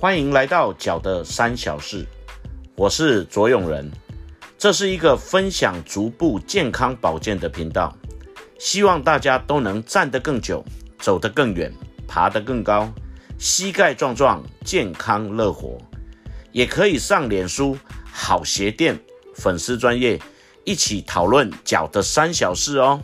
欢迎来到脚的三小事，我是卓永仁。这是一个分享足部健康保健的频道，希望大家都能站得更久，走得更远，爬得更高，膝盖壮壮，健康乐活。也可以上脸书好鞋店粉丝专业，一起讨论脚的三小事哦。